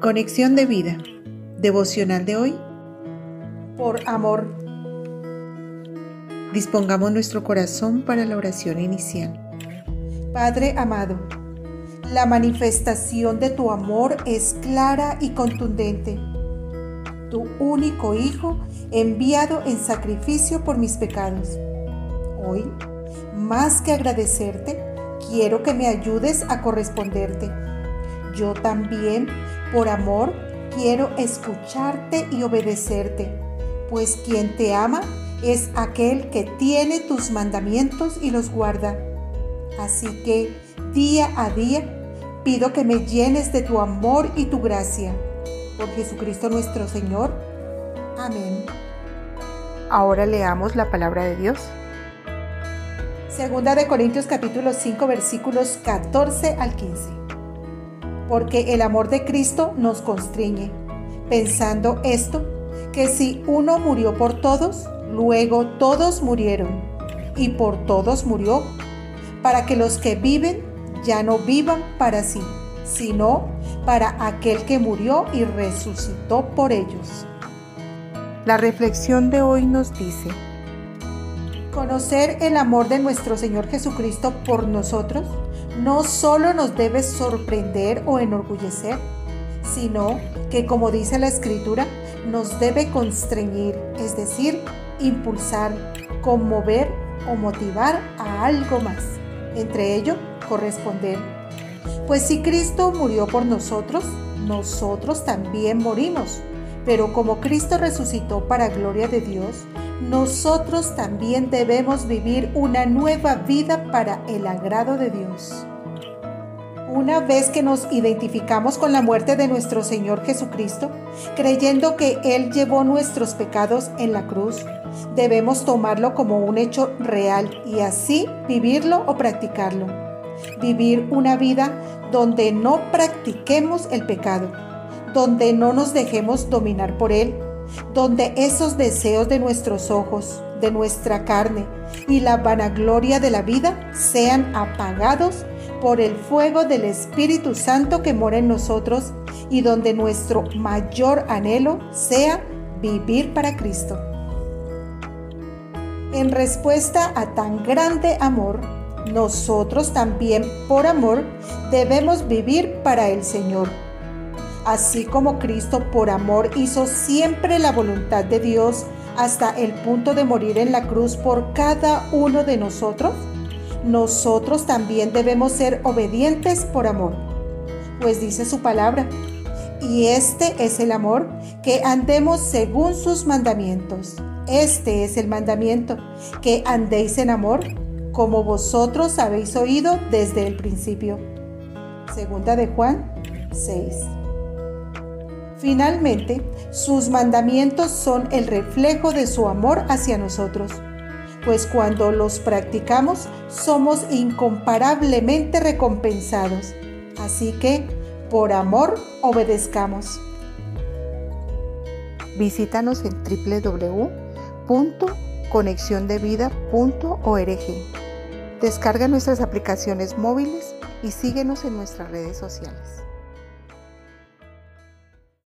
Conexión de vida. Devocional de hoy. Por amor. Dispongamos nuestro corazón para la oración inicial. Padre amado, la manifestación de tu amor es clara y contundente. Tu único Hijo enviado en sacrificio por mis pecados. Hoy, más que agradecerte, quiero que me ayudes a corresponderte yo también, por amor, quiero escucharte y obedecerte, pues quien te ama es aquel que tiene tus mandamientos y los guarda. Así que día a día pido que me llenes de tu amor y tu gracia. Por Jesucristo nuestro Señor. Amén. Ahora leamos la palabra de Dios. Segunda de Corintios capítulo 5 versículos 14 al 15 porque el amor de Cristo nos constriñe, pensando esto, que si uno murió por todos, luego todos murieron, y por todos murió, para que los que viven ya no vivan para sí, sino para aquel que murió y resucitó por ellos. La reflexión de hoy nos dice, Conocer el amor de nuestro Señor Jesucristo por nosotros no solo nos debe sorprender o enorgullecer, sino que, como dice la Escritura, nos debe constreñir, es decir, impulsar, conmover o motivar a algo más. Entre ello, corresponder. Pues si Cristo murió por nosotros, nosotros también morimos. Pero como Cristo resucitó para gloria de Dios, nosotros también debemos vivir una nueva vida para el agrado de Dios. Una vez que nos identificamos con la muerte de nuestro Señor Jesucristo, creyendo que Él llevó nuestros pecados en la cruz, debemos tomarlo como un hecho real y así vivirlo o practicarlo. Vivir una vida donde no practiquemos el pecado, donde no nos dejemos dominar por Él, donde esos deseos de nuestros ojos, de nuestra carne y la vanagloria de la vida sean apagados por el fuego del Espíritu Santo que mora en nosotros y donde nuestro mayor anhelo sea vivir para Cristo. En respuesta a tan grande amor, nosotros también por amor debemos vivir para el Señor. Así como Cristo por amor hizo siempre la voluntad de Dios hasta el punto de morir en la cruz por cada uno de nosotros, nosotros también debemos ser obedientes por amor, pues dice su palabra, y este es el amor, que andemos según sus mandamientos. Este es el mandamiento, que andéis en amor, como vosotros habéis oído desde el principio. Segunda de Juan 6. Finalmente, sus mandamientos son el reflejo de su amor hacia nosotros pues cuando los practicamos somos incomparablemente recompensados. Así que, por amor, obedezcamos. Visítanos en www.conexiondevida.org. Descarga nuestras aplicaciones móviles y síguenos en nuestras redes sociales.